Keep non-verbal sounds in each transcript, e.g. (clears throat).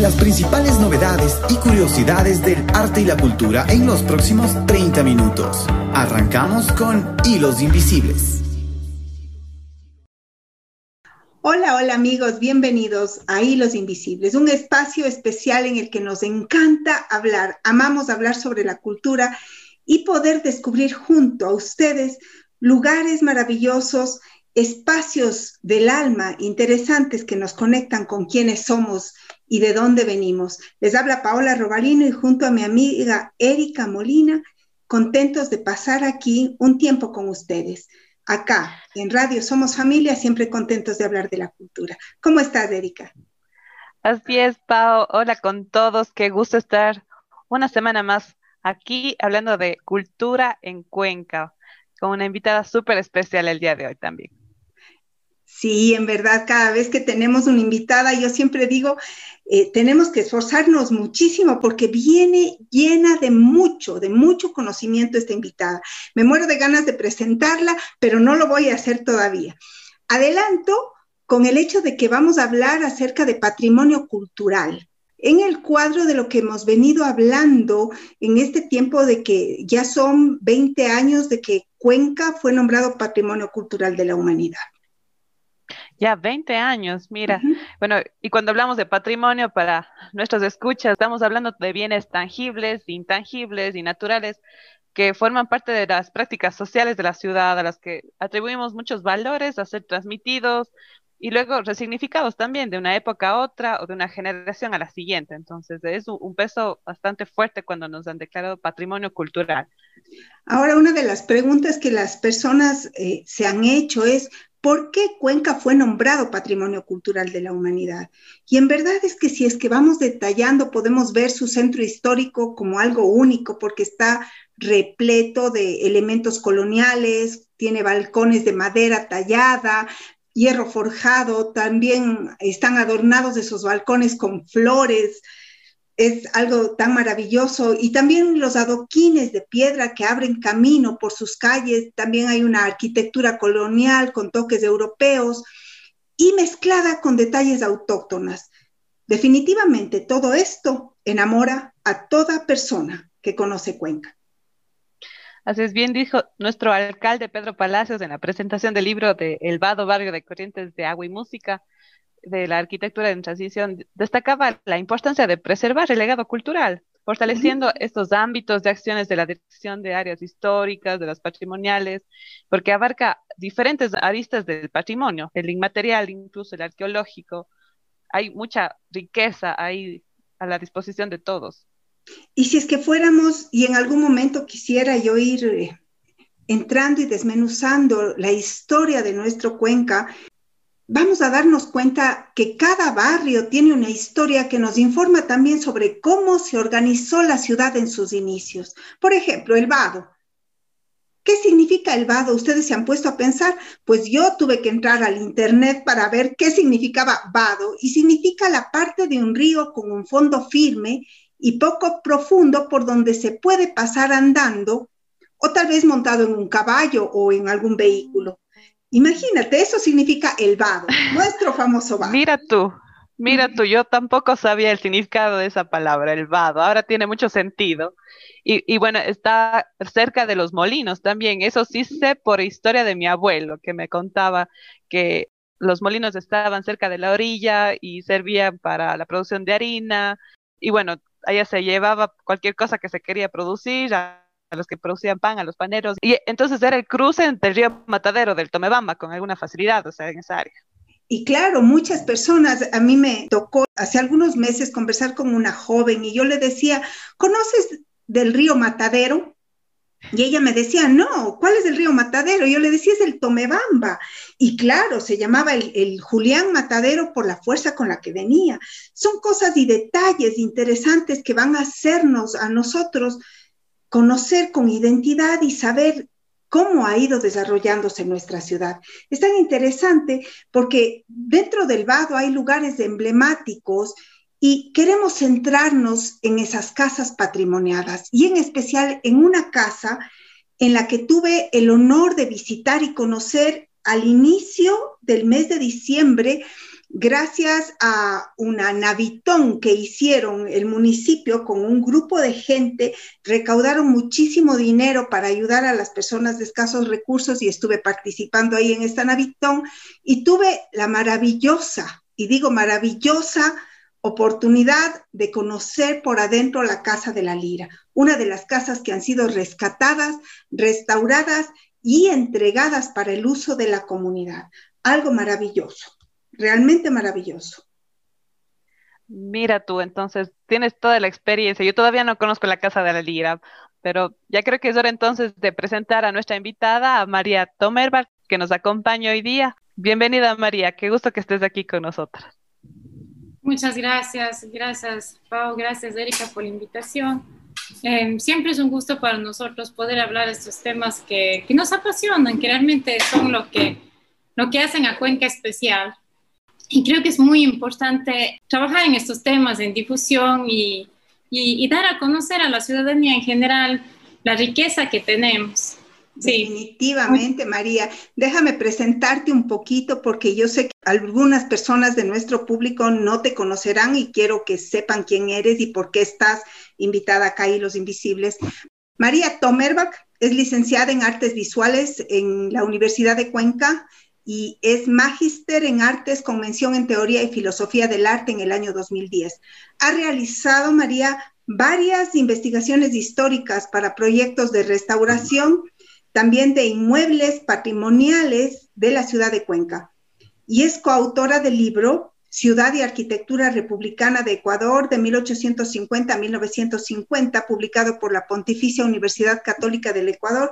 Las principales novedades y curiosidades del arte y la cultura en los próximos 30 minutos. Arrancamos con Hilos Invisibles. Hola, hola amigos, bienvenidos a Hilos Invisibles, un espacio especial en el que nos encanta hablar, amamos hablar sobre la cultura y poder descubrir junto a ustedes lugares maravillosos, espacios del alma interesantes que nos conectan con quienes somos y de dónde venimos. Les habla Paola Robalino y junto a mi amiga Erika Molina, contentos de pasar aquí un tiempo con ustedes acá en Radio Somos Familia, siempre contentos de hablar de la cultura. ¿Cómo estás, Erika? Así es, Pao. Hola con todos. Qué gusto estar una semana más aquí hablando de cultura en Cuenca, con una invitada súper especial el día de hoy también. Sí, en verdad, cada vez que tenemos una invitada, yo siempre digo, eh, tenemos que esforzarnos muchísimo porque viene llena de mucho, de mucho conocimiento esta invitada. Me muero de ganas de presentarla, pero no lo voy a hacer todavía. Adelanto con el hecho de que vamos a hablar acerca de patrimonio cultural. En el cuadro de lo que hemos venido hablando en este tiempo de que ya son 20 años de que Cuenca fue nombrado Patrimonio Cultural de la Humanidad. Ya 20 años, mira. Bueno, y cuando hablamos de patrimonio para nuestros escuchas, estamos hablando de bienes tangibles, intangibles y naturales que forman parte de las prácticas sociales de la ciudad, a las que atribuimos muchos valores a ser transmitidos y luego resignificados también de una época a otra o de una generación a la siguiente. Entonces, es un peso bastante fuerte cuando nos han declarado patrimonio cultural. Ahora, una de las preguntas que las personas eh, se han hecho es, ¿Por qué Cuenca fue nombrado Patrimonio Cultural de la Humanidad? Y en verdad es que si es que vamos detallando, podemos ver su centro histórico como algo único, porque está repleto de elementos coloniales, tiene balcones de madera tallada, hierro forjado, también están adornados esos balcones con flores, es algo tan maravilloso. Y también los adoquines de piedra que abren camino por sus calles, también hay una arquitectura colonial con toques europeos y mezclada con detalles autóctonas. Definitivamente todo esto enamora a toda persona que conoce Cuenca. Así bien dijo nuestro alcalde Pedro Palacios en la presentación del libro de El Vado Barrio de Corrientes de Agua y Música de la arquitectura en transición destacaba la importancia de preservar el legado cultural, fortaleciendo estos ámbitos de acciones de la dirección de áreas históricas, de las patrimoniales, porque abarca diferentes aristas del patrimonio, el inmaterial, incluso el arqueológico. Hay mucha riqueza ahí a la disposición de todos. Y si es que fuéramos, y en algún momento quisiera yo ir eh, entrando y desmenuzando la historia de nuestro Cuenca, vamos a darnos cuenta que cada barrio tiene una historia que nos informa también sobre cómo se organizó la ciudad en sus inicios. Por ejemplo, el vado. ¿Qué significa el vado? ¿Ustedes se han puesto a pensar? Pues yo tuve que entrar al internet para ver qué significaba vado y significa la parte de un río con un fondo firme y poco profundo por donde se puede pasar andando o tal vez montado en un caballo o en algún vehículo. Imagínate, eso significa el vado, nuestro famoso vado. Mira tú, mira tú, yo tampoco sabía el significado de esa palabra, el vado, ahora tiene mucho sentido. Y, bueno, está cerca de los molinos también, eso sí sé por historia de mi abuelo, que me contaba que los molinos estaban cerca de la orilla y servían para la producción de harina. Y bueno, allá se llevaba cualquier cosa que se quería producir, a los que producían pan, a los paneros. Y entonces era el cruce entre el río Matadero del Tomebamba con alguna facilidad, o sea, en esa área. Y claro, muchas personas, a mí me tocó hace algunos meses conversar con una joven y yo le decía, ¿conoces del río Matadero? Y ella me decía, no, ¿cuál es el río Matadero? Y yo le decía, es el Tomebamba. Y claro, se llamaba el, Julián Matadero por la fuerza con la que venía. Son cosas y detalles interesantes que van a hacernos a nosotros conocer con identidad y saber cómo ha ido desarrollándose nuestra ciudad. Es tan interesante porque dentro del Vado hay lugares emblemáticos y queremos centrarnos en esas casas patrimoniadas y en especial en una casa en la que tuve el honor de visitar y conocer al inicio del mes de diciembre gracias a una navitón que hicieron el municipio con un grupo de gente, recaudaron muchísimo dinero para ayudar a las personas de escasos recursos y estuve participando ahí en esta navitón y tuve la maravillosa, y digo maravillosa, oportunidad de conocer por adentro la Casa de la Lira, una de las casas que han sido rescatadas, restauradas y entregadas para el uso de la comunidad. Algo maravilloso realmente maravilloso. Mira tú, entonces tienes toda la experiencia. Yo todavía no conozco la Casa de la Lira, pero ya creo que es hora entonces de presentar a nuestra invitada, a María Tomerbar, que nos acompaña hoy día. Bienvenida María, qué gusto que estés aquí con nosotros. Muchas gracias, gracias Pau, gracias Erika por la invitación. Em, siempre es un gusto para nosotros poder hablar de estos temas que, que nos apasionan, que realmente son lo que, lo que hacen a Cuenca especial. Y creo que es muy importante trabajar en estos temas, en difusión y, y, dar a conocer a la ciudadanía en general la riqueza que tenemos. Definitivamente, María. Déjame presentarte un poquito porque yo sé que algunas personas de nuestro público no te conocerán y quiero que sepan quién eres y por qué estás invitada acá y Los Invisibles. María Tomerbach es licenciada en Artes Visuales en la Universidad de Cuenca y es magíster en artes con mención en teoría y filosofía del arte en el año 2010. Ha realizado, María, varias investigaciones históricas para proyectos de restauración, también de inmuebles patrimoniales de la ciudad de Cuenca. Y es coautora del libro Ciudad y Arquitectura Republicana de Ecuador de 1850 a 1950, publicado por la Pontificia Universidad Católica del Ecuador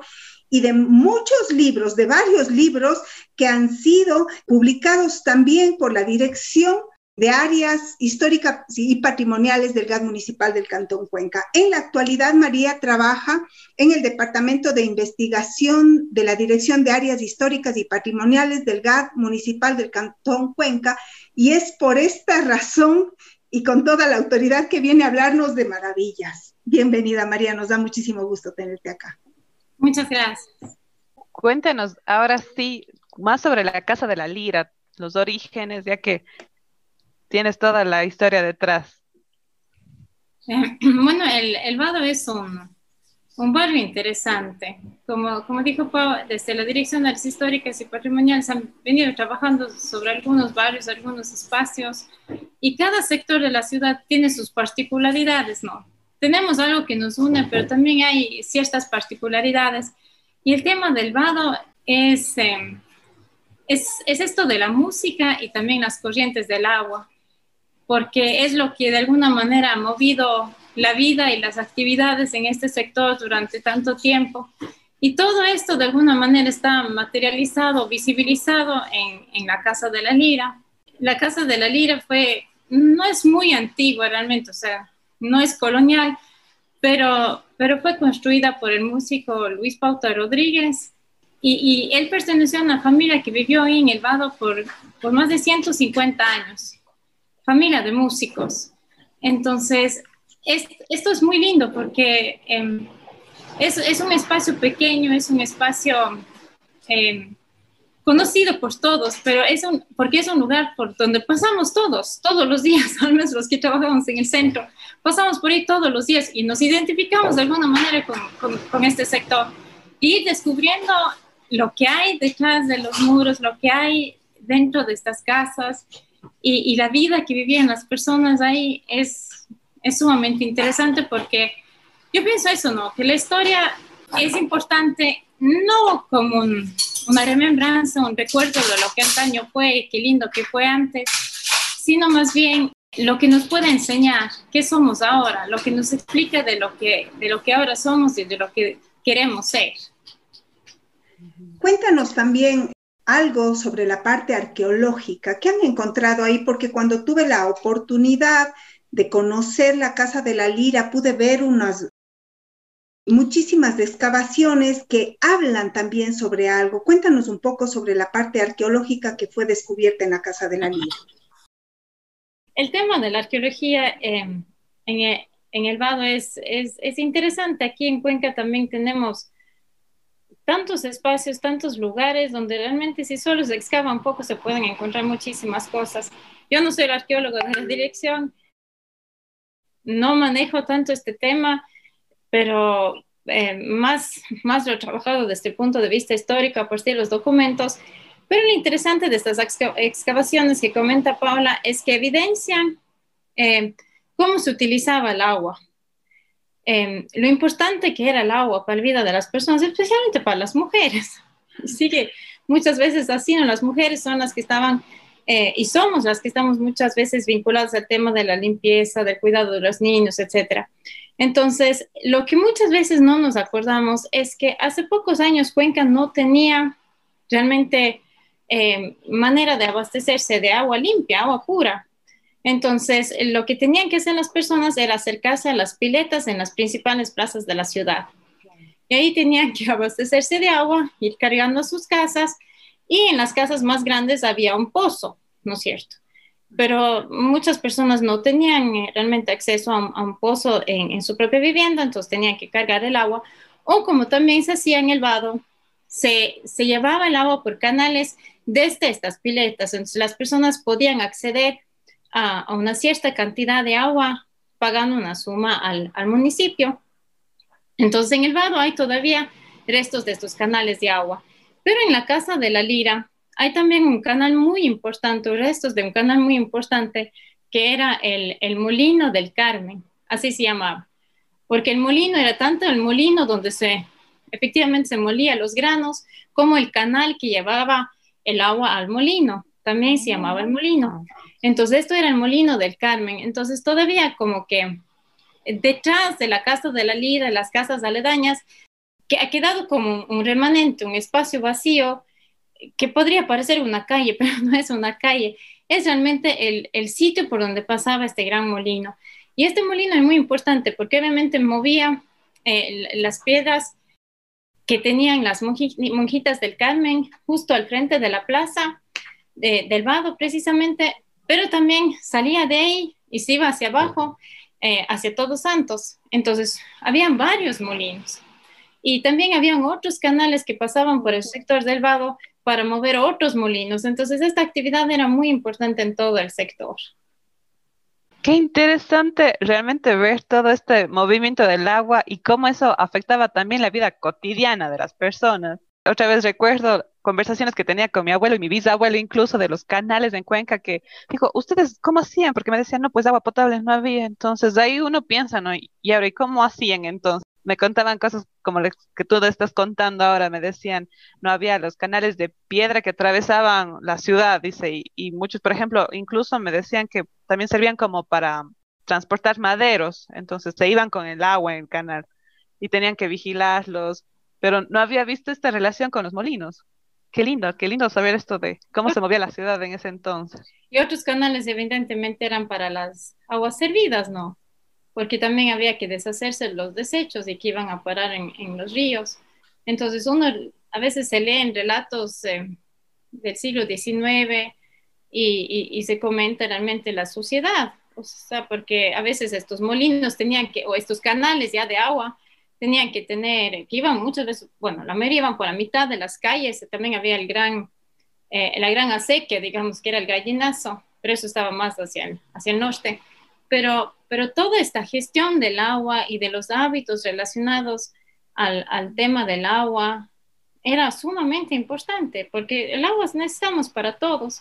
y de muchos libros, de varios libros que han sido publicados también por la Dirección de Áreas Históricas y Patrimoniales del GAD Municipal del Cantón Cuenca. En la actualidad, María trabaja en el Departamento de Investigación de la Dirección de Áreas Históricas y Patrimoniales del GAD Municipal del Cantón Cuenca y es por esta razón y con toda la autoridad que viene a hablarnos de maravillas. Bienvenida, María, nos da muchísimo gusto tenerte acá. Muchas gracias. Cuéntenos ahora sí más sobre la Casa de la Lira, los orígenes, ya que tienes toda la historia detrás. (clears throat) bueno, el, el, Vado es un, un barrio interesante. Como, como dijo Pau, desde la Dirección de Artes Históricas y Patrimoniales han venido trabajando sobre algunos barrios, algunos espacios, y cada sector de la ciudad tiene sus particularidades, ¿no? Tenemos algo que nos une, pero también hay ciertas particularidades. Y el tema del vado es, em, es, es, esto de la música y también las corrientes del agua, porque es lo que de alguna manera ha movido la vida y las actividades en este sector durante tanto tiempo. Y todo esto de alguna manera está materializado, visibilizado en, en la Casa de la Lira. La Casa de la Lira fue, no es muy antigua realmente, o sea, no es colonial, pero, pero fue construida por el músico Luis Pauta Rodríguez y, él perteneció a una familia que vivió ahí en El Vado por, por más de 150 años, familia de músicos. Entonces, esto es muy lindo porque eh, es, es, un espacio pequeño, es un espacio eh, conocido por todos, pero es un, porque es un lugar por donde pasamos todos, todos los días, (laughs) al menos los que trabajamos en el centro, pasamos por ahí todos los días y nos identificamos de alguna manera con, con, este sector y descubriendo lo que hay detrás de los muros, lo que hay dentro de estas casas y, y la vida que vivían las personas ahí es, es sumamente interesante porque yo pienso eso, ¿no? Que la historia es importante no como una remembranza, un recuerdo de lo que antaño fue, qué lindo que fue antes, sino más bien lo que nos puede enseñar qué somos ahora, lo que nos explica de lo que, de lo que ahora somos y de lo que queremos ser. Cuéntanos también algo sobre la parte arqueológica. ¿Qué han encontrado ahí? Porque cuando tuve la oportunidad de conocer la Casa de la Lira, pude ver unas muchísimas excavaciones que hablan también sobre algo. Cuéntanos un poco sobre la parte arqueológica que fue descubierta en la Casa de la Lira. El tema de la arqueología em, en, el Vado es, es, interesante. Aquí en Cuenca también tenemos tantos espacios, tantos lugares donde realmente si solo se excava un poco se pueden encontrar muchísimas cosas. Yo no soy el arqueólogo de la dirección, no manejo tanto este tema, pero eh, más, más lo he trabajado desde el punto de vista histórico a partir de los documentos. Pero lo interesante de estas excavaciones que comenta Paula es que evidencian eh, cómo se utilizaba el agua, eh, lo importante que era el agua para la vida de las personas, especialmente para las mujeres. (laughs) Sigue muchas veces así, ¿no? Las mujeres son las que estaban eh, y somos las que estamos muchas veces vinculadas al tema de la limpieza, del cuidado de los niños, etc. Entonces, lo que muchas veces no nos acordamos es que hace pocos años Cuenca no tenía realmente eh, manera de abastecerse de agua limpia, agua pura. Entonces, lo que tenían que hacer las personas era acercarse a las piletas en las principales plazas de la ciudad. Y ahí tenían que (laughs) abastecerse de agua, ir cargando a sus casas y en las casas más grandes había un pozo, ¿no es cierto? Pero muchas personas no tenían eh, realmente acceso a un, pozo en, su propia vivienda, entonces tenían que cargar el agua. O como también se hacía en el vado, se, se llevaba el agua por canales desde estas piletas, entonces las personas podían acceder a, una cierta cantidad de agua pagando una suma al, al municipio. Entonces en el vado hay todavía restos de estos canales de agua. Pero en la Casa de la Lira hay también un canal muy importante, restos de un canal muy importante, que era el, el Molino del Carmen, así se llamaba. Porque el molino era tanto el molino donde se efectivamente se molía los granos, como el canal que llevaba el agua al molino, también se llamaba el molino. Entonces, esto era el molino del Carmen. Entonces, todavía como que detrás de la casa de la Lira, las casas aledañas, que ha quedado como un remanente, un espacio vacío que podría parecer una calle, (laughs) pero no es una calle, es realmente el, el sitio por donde pasaba este gran molino. Y este molino es muy importante porque obviamente movía eh, las piedras que tenían las monjitas del Carmen justo al frente de la plaza del Vado precisamente, pero también salía de ahí y se iba hacia abajo, eh, hacia Todos Santos. Entonces, habían varios molinos. Y también habían otros canales que pasaban por el sector del Vado para mover otros molinos. Entonces, esta actividad era muy importante en todo el sector. Qué interesante realmente ver todo este movimiento del agua y cómo eso afectaba también la vida cotidiana de las personas. Otra vez recuerdo conversaciones que tenía con mi abuelo y mi bisabuelo incluso de los canales en Cuenca que dijo, ¿ustedes cómo hacían? Porque me decían, no, pues agua potable no había. Entonces ahí uno piensa, ¿no? Y ahora, ¿y cómo hacían entonces? Me contaban cosas como las que tú estás contando ahora, me decían, no había los canales de piedra que atravesaban la ciudad, dice, y, muchos, por ejemplo, incluso me decían que también servían como para transportar maderos, entonces se iban con el agua en el canal y tenían que vigilarlos, pero no había visto esta relación con los molinos. Qué lindo, qué lindo saber esto de cómo se movía la ciudad en ese entonces. Y otros canales evidentemente eran para las aguas servidas, ¿no? Porque también había que deshacerse los desechos y que iban a parar en, en los ríos. Entonces uno a veces se lee en relatos eh, del siglo XIX y, y, se comenta realmente la suciedad, o sea, porque a veces estos molinos tenían que, o estos canales ya de agua, tenían que tener, que iban muchas veces, bueno, la mayoría iban por la mitad de las calles, también había el gran, eh, la gran acequia, digamos que era el gallinazo, pero eso estaba más hacia el, hacia el norte pero, pero toda esta gestión del agua y de los hábitos relacionados al, al tema del agua era sumamente importante, porque el agua necesitamos para todos.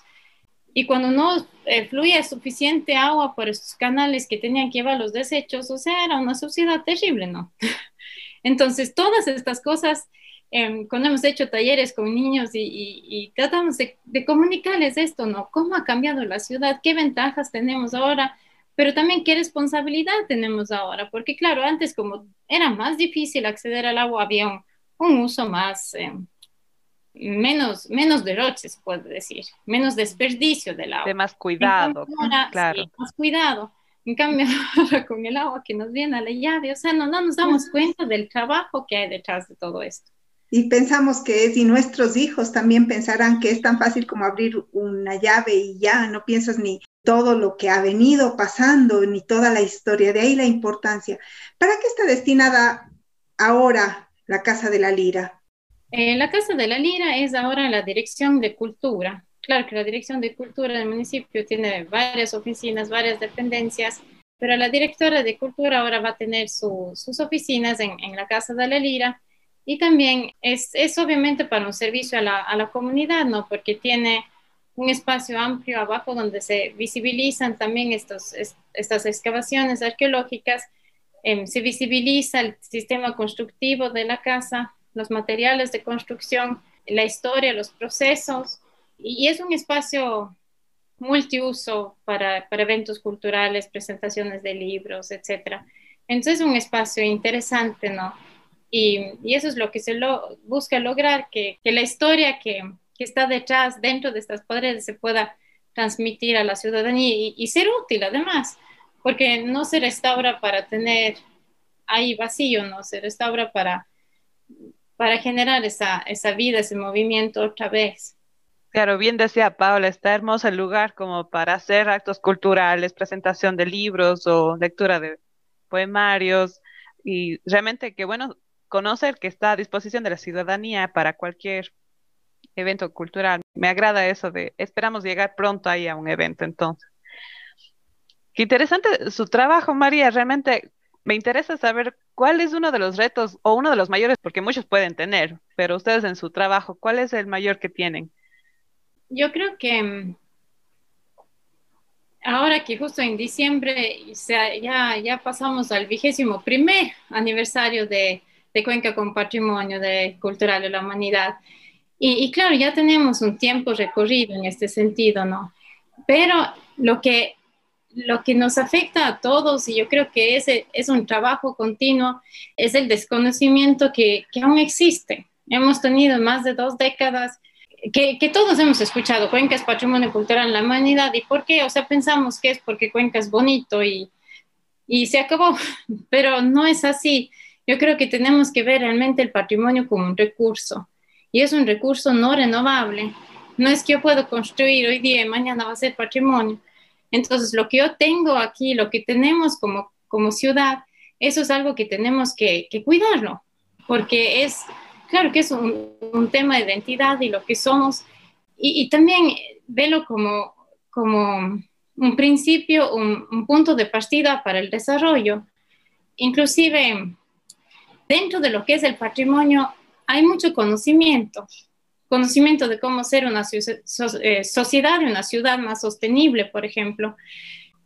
Y cuando no eh, fluía suficiente agua por estos canales que tenían que llevar los desechos, o sea, era una sociedad terrible, ¿no? (laughs) Entonces, todas estas cosas, em, cuando hemos hecho talleres con niños y, y, tratamos de, de, comunicarles esto, ¿no? ¿Cómo ha cambiado la ciudad? ¿Qué ventajas tenemos ahora? Pero también qué responsabilidad tenemos ahora, porque claro, antes como era más difícil acceder al agua, había un, uso más, eh, menos, menos derroches, puedo decir, menos desperdicio del agua. De más cuidado, claro. más cuidado. En cambio, (laughs) ahora con el agua que nos viene a la llave, o sea, no, no nos damos cuenta del trabajo que hay detrás de todo esto. Y pensamos que es, y nuestros hijos también pensarán que es tan fácil como abrir una llave y ya, no piensas ni todo lo que ha venido pasando ni toda la historia, de ahí la importancia. ¿Para qué está destinada ahora la Casa de la Lira? Eh, la Casa de la Lira es ahora la Dirección de Cultura. Claro que la Dirección de Cultura del municipio tiene varias oficinas, varias dependencias, pero la directora de Cultura ahora va a tener sus oficinas en, la Casa de la Lira y también es, es obviamente para un servicio a la, a la, comunidad, ¿no? Porque tiene un espacio amplio abajo donde se visibilizan también estos, estas excavaciones arqueológicas, em, se visibiliza el sistema constructivo de la casa, los materiales de construcción, la historia, los procesos, y es un espacio multiuso para, para eventos culturales, presentaciones de libros, etc. Entonces es un espacio interesante, ¿no? Y, eso es lo que se lo, busca lograr, que, que la historia que, que, está detrás, dentro de estas paredes, se pueda transmitir a la ciudadanía y, ser útil además, porque no se restaura para tener ahí vacío, no se restaura para, para generar esa, esa vida, ese movimiento otra vez. Claro, bien decía Paula, está hermoso el lugar como para hacer actos culturales, presentación de libros o lectura de poemarios y realmente qué bueno conocer que está a disposición de la ciudadanía para cualquier evento cultural. Me agrada eso de, esperamos llegar pronto ahí a un evento entonces. Qué interesante su trabajo, María. Realmente me interesa saber cuál es uno de los retos o uno de los mayores, porque muchos pueden tener, pero ustedes en su trabajo, ¿cuál es el mayor que tienen? Yo creo que mm, ahora que justo en diciembre ya, ya pasamos al vigésimo primer aniversario de, de Cuenca con Patrimonio de Cultural de la Humanidad. Y, y, claro, ya tenemos un tiempo recorrido en este sentido, ¿no? Pero lo que lo que nos afecta a todos, y yo creo que ese es un trabajo continuo, es el desconocimiento que, que aún existe. Hemos tenido más de dos décadas que, que, todos hemos escuchado, Cuenca es patrimonio cultural en la humanidad, ¿y por qué? O sea, pensamos que es porque Cuenca es bonito y, y se acabó, (laughs) pero no es así. Yo creo que tenemos que ver realmente el patrimonio como un recurso, y es un recurso no renovable. No es que yo puedo construir hoy día y mañana va a ser patrimonio entonces, lo que yo tengo aquí, lo que tenemos como, como ciudad, eso es algo que tenemos que, cuidarlo, porque es, claro que es un, tema de identidad y lo que somos, y, también velo como, como un principio, un, un, punto de partida para el desarrollo. Inclusive, dentro de lo que es el patrimonio, hay mucho conocimiento conocimiento de cómo ser una eh, sociedad una ciudad más sostenible, por ejemplo,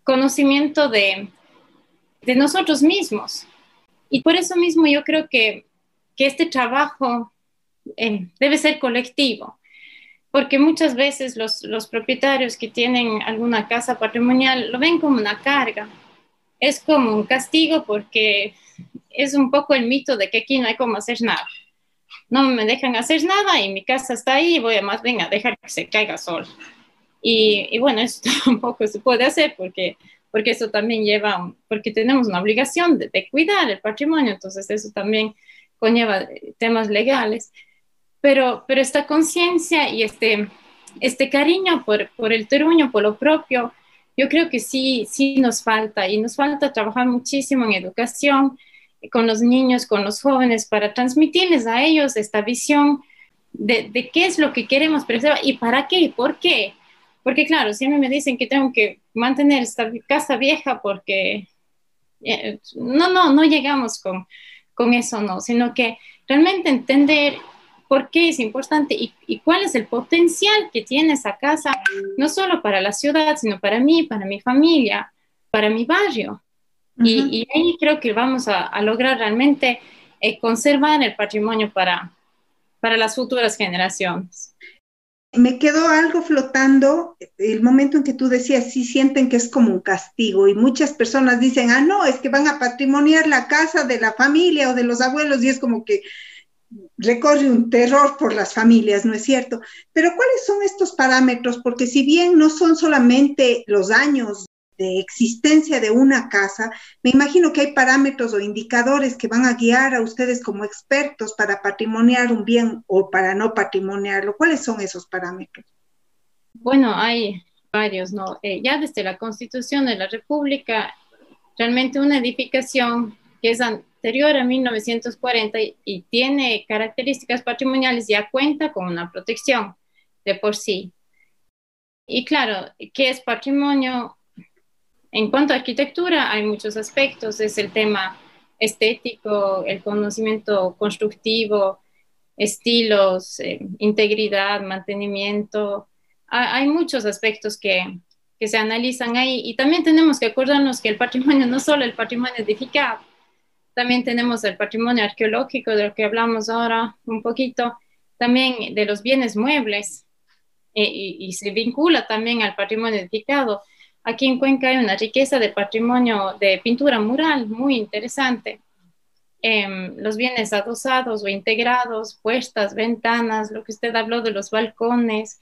conocimiento de, de nosotros mismos. Y por eso mismo yo creo que, que este trabajo eh, debe ser colectivo, porque muchas veces los, los propietarios que tienen alguna casa patrimonial lo ven como una carga, es como un castigo porque es un poco el mito de que aquí no hay como hacer nada no me dejan hacer nada y mi casa está ahí y voy a más bien a dejar que se caiga sol. Y, y bueno, eso (laughs) tampoco se puede hacer porque, porque eso también lleva, porque tenemos una obligación de, de cuidar el patrimonio, entonces eso también conlleva temas legales. Pero, pero esta conciencia y este, este cariño por, por el terruño, por lo propio, yo creo que sí, sí nos falta y nos falta trabajar muchísimo en educación, con los niños, con los jóvenes, para transmitirles a ellos esta visión de, de, qué es lo que queremos preservar y para qué y por qué. Porque claro, siempre me dicen que tengo que mantener esta casa vieja porque eh, no, no, no llegamos con, con eso, no, sino que realmente entender por qué es importante y, y, cuál es el potencial que tiene esa casa, no solo para la ciudad, sino para mí, para mi familia, para mi barrio y, ahí creo que vamos a, lograr realmente eh, conservar el patrimonio para, para las futuras generaciones. Me quedó algo flotando el momento en que tú decías, sí sienten que es como un castigo y muchas personas dicen, ah, no, es que van a patrimoniar la casa de la familia o de los abuelos y es como que recorre un terror por las familias, ¿no es cierto? Pero ¿cuáles son estos parámetros? Porque si bien no son solamente los años de existencia de una casa, me imagino que hay parámetros o indicadores que van a guiar a ustedes como expertos para patrimoniar un bien o para no patrimoniarlo. ¿Cuáles son esos parámetros? Bueno, hay varios, ¿no? Eh, ya desde la Constitución de la República, realmente una edificación que es anterior a 1940 y tiene características patrimoniales, ya cuenta con una protección de por sí. Y claro, ¿qué es patrimonio? En cuanto a arquitectura, hay muchos aspectos. Es el tema estético, el conocimiento constructivo, estilos, eh, integridad, mantenimiento. Hay, muchos aspectos que, que, se analizan ahí y también tenemos que acordarnos que el patrimonio no solo el patrimonio edificado, también tenemos el patrimonio arqueológico de lo que hablamos ahora un poquito, también de los bienes muebles eh, y, y se vincula también al patrimonio edificado. Aquí en Cuenca hay una riqueza de patrimonio de pintura mural muy interesante. Em, los bienes adosados o integrados, puertas, ventanas, lo que usted habló de los balcones,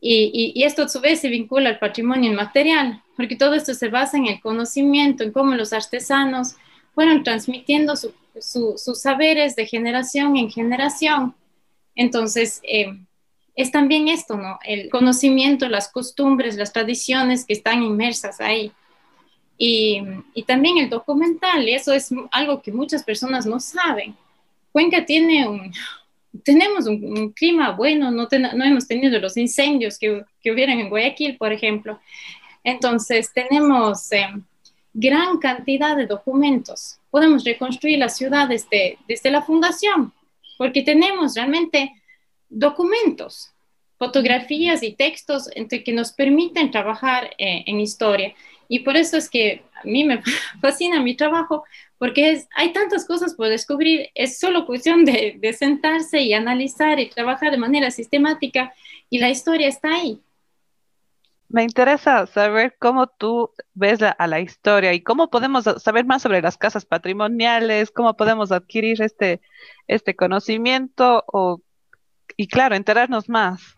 y, esto a su vez se vincula al patrimonio inmaterial, porque todo esto se basa en el conocimiento, en cómo los artesanos fueron transmitiendo sus saberes de generación en generación. Entonces, em, es también esto, ¿no? El conocimiento, las costumbres, las tradiciones que están inmersas ahí. Y, también el documental, y eso es algo que muchas personas no saben. Cuenca tiene un, tenemos un, clima bueno, no, no, hemos tenido los incendios que, que, hubieran en Guayaquil, por ejemplo. Entonces, tenemos eh, gran cantidad de documentos. Podemos reconstruir la ciudad desde, la fundación, porque tenemos realmente documentos, fotografías y textos entre que nos permiten trabajar eh, en historia. Y por eso es que a mí me (laughs) fascina mi trabajo, porque hay tantas cosas por descubrir, es solo cuestión de, de sentarse y analizar y trabajar de manera sistemática y la historia está ahí. Me interesa saber cómo tú ves a la historia y cómo podemos saber más sobre las casas patrimoniales, cómo podemos adquirir este, este conocimiento o y claro, enterarnos más.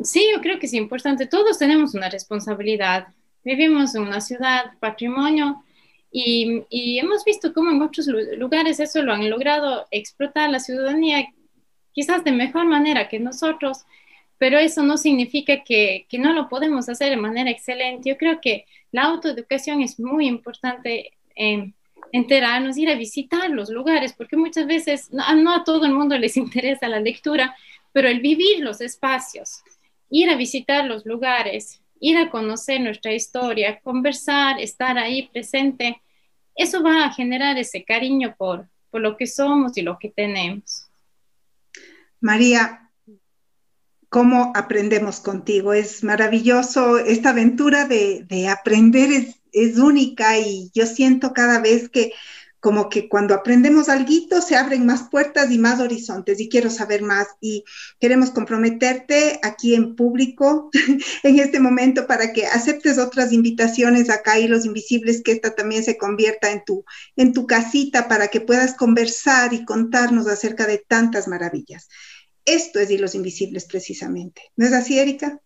Sí, yo creo que es importante. Todos tenemos una responsabilidad. Vivimos en una ciudad, patrimonio, y, hemos visto cómo en otros lugares eso lo han logrado explotar la ciudadanía quizás de mejor manera que nosotros, pero eso no significa que, que no lo podemos hacer de manera excelente. Yo creo que la autoeducación es muy importante. en enterarnos, ir a visitar los lugares, porque muchas veces no, a todo el mundo les (laughs) interesa la lectura, pero el vivir los espacios, ir a visitar los lugares, ir a conocer nuestra historia, conversar, estar ahí presente, eso va a generar ese cariño por, por lo que somos y lo que tenemos. María, ¿cómo aprendemos contigo? Es maravilloso esta aventura de, de aprender, es es única y yo siento cada vez que como que cuando aprendemos algo se abren más puertas y más horizontes y quiero saber más y queremos comprometerte aquí en público (laughs) en este momento para que aceptes otras invitaciones acá y los invisibles que esta también se convierta en tu en tu casita para que puedas conversar y contarnos acerca de tantas maravillas. Esto es Hilos Invisibles precisamente. ¿No es así, Erika?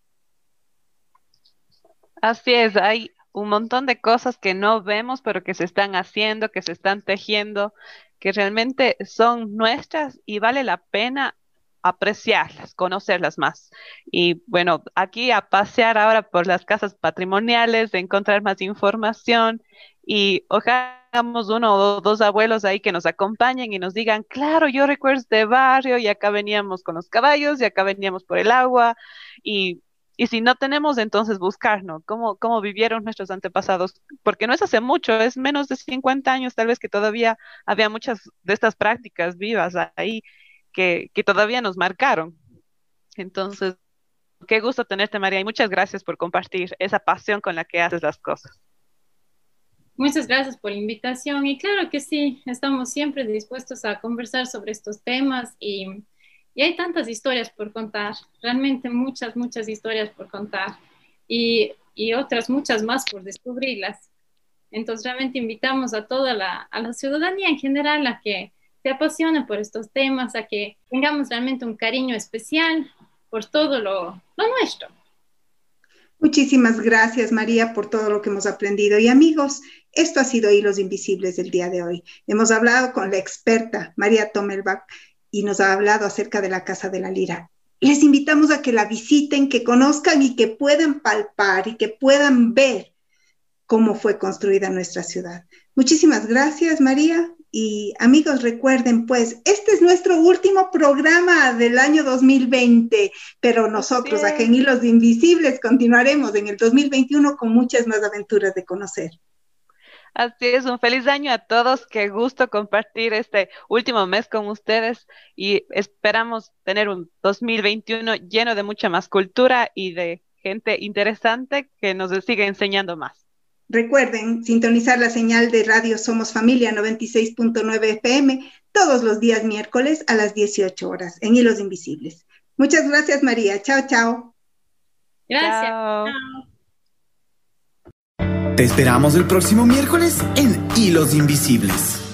Así es, hay un montón de cosas que no vemos, pero que se están haciendo, que se están tejiendo, que realmente son nuestras y vale la pena apreciarlas, conocerlas más. Y bueno, aquí a pasear ahora por las casas patrimoniales, de encontrar más información y ojalá uno o dos abuelos ahí que nos acompañen y nos digan, claro, yo recuerdo este barrio y acá veníamos con los caballos y acá veníamos por el agua y y si no tenemos, entonces buscar, ¿no? ¿Cómo, cómo vivieron nuestros antepasados? Porque no es hace mucho, es menos de 50 años tal vez que todavía había muchas de estas prácticas vivas ahí que, que todavía nos marcaron. Entonces, qué gusto tenerte, María, y muchas gracias por compartir esa pasión con la que haces las cosas. Muchas gracias por la invitación y claro que sí, estamos siempre dispuestos a conversar sobre estos temas y y hay tantas historias por contar, realmente muchas, muchas historias por contar y, y otras muchas más por descubrirlas. Entonces realmente invitamos a toda la, a la ciudadanía en general a que se apasione por estos temas, a que tengamos realmente un cariño especial por todo lo, lo nuestro. Muchísimas gracias, María, por todo lo que hemos aprendido. Y amigos, esto ha sido Hilos Invisibles del día de hoy. Hemos hablado con la experta María Tomelbach y nos ha hablado acerca de la Casa de la Lira. Les invitamos a que la visiten, que conozcan y que puedan palpar y que puedan ver cómo fue construida nuestra ciudad. Muchísimas gracias, María. Y amigos, recuerden, pues, este es nuestro último programa del año 2020, pero nosotros, aquí en Hilos Invisibles, continuaremos en el 2021 con muchas más aventuras de conocer. Así es, un feliz año a todos. Qué gusto compartir este último mes con ustedes y esperamos tener un 2021 lleno de mucha más cultura y de gente interesante que nos siga enseñando más. Recuerden sintonizar la señal de Radio Somos Familia 96.9 FM todos los días miércoles a las 18 horas en Hilos Invisibles. Muchas gracias, María. Chao, chao. Gracias. Te esperamos el próximo miércoles en Hilos Invisibles.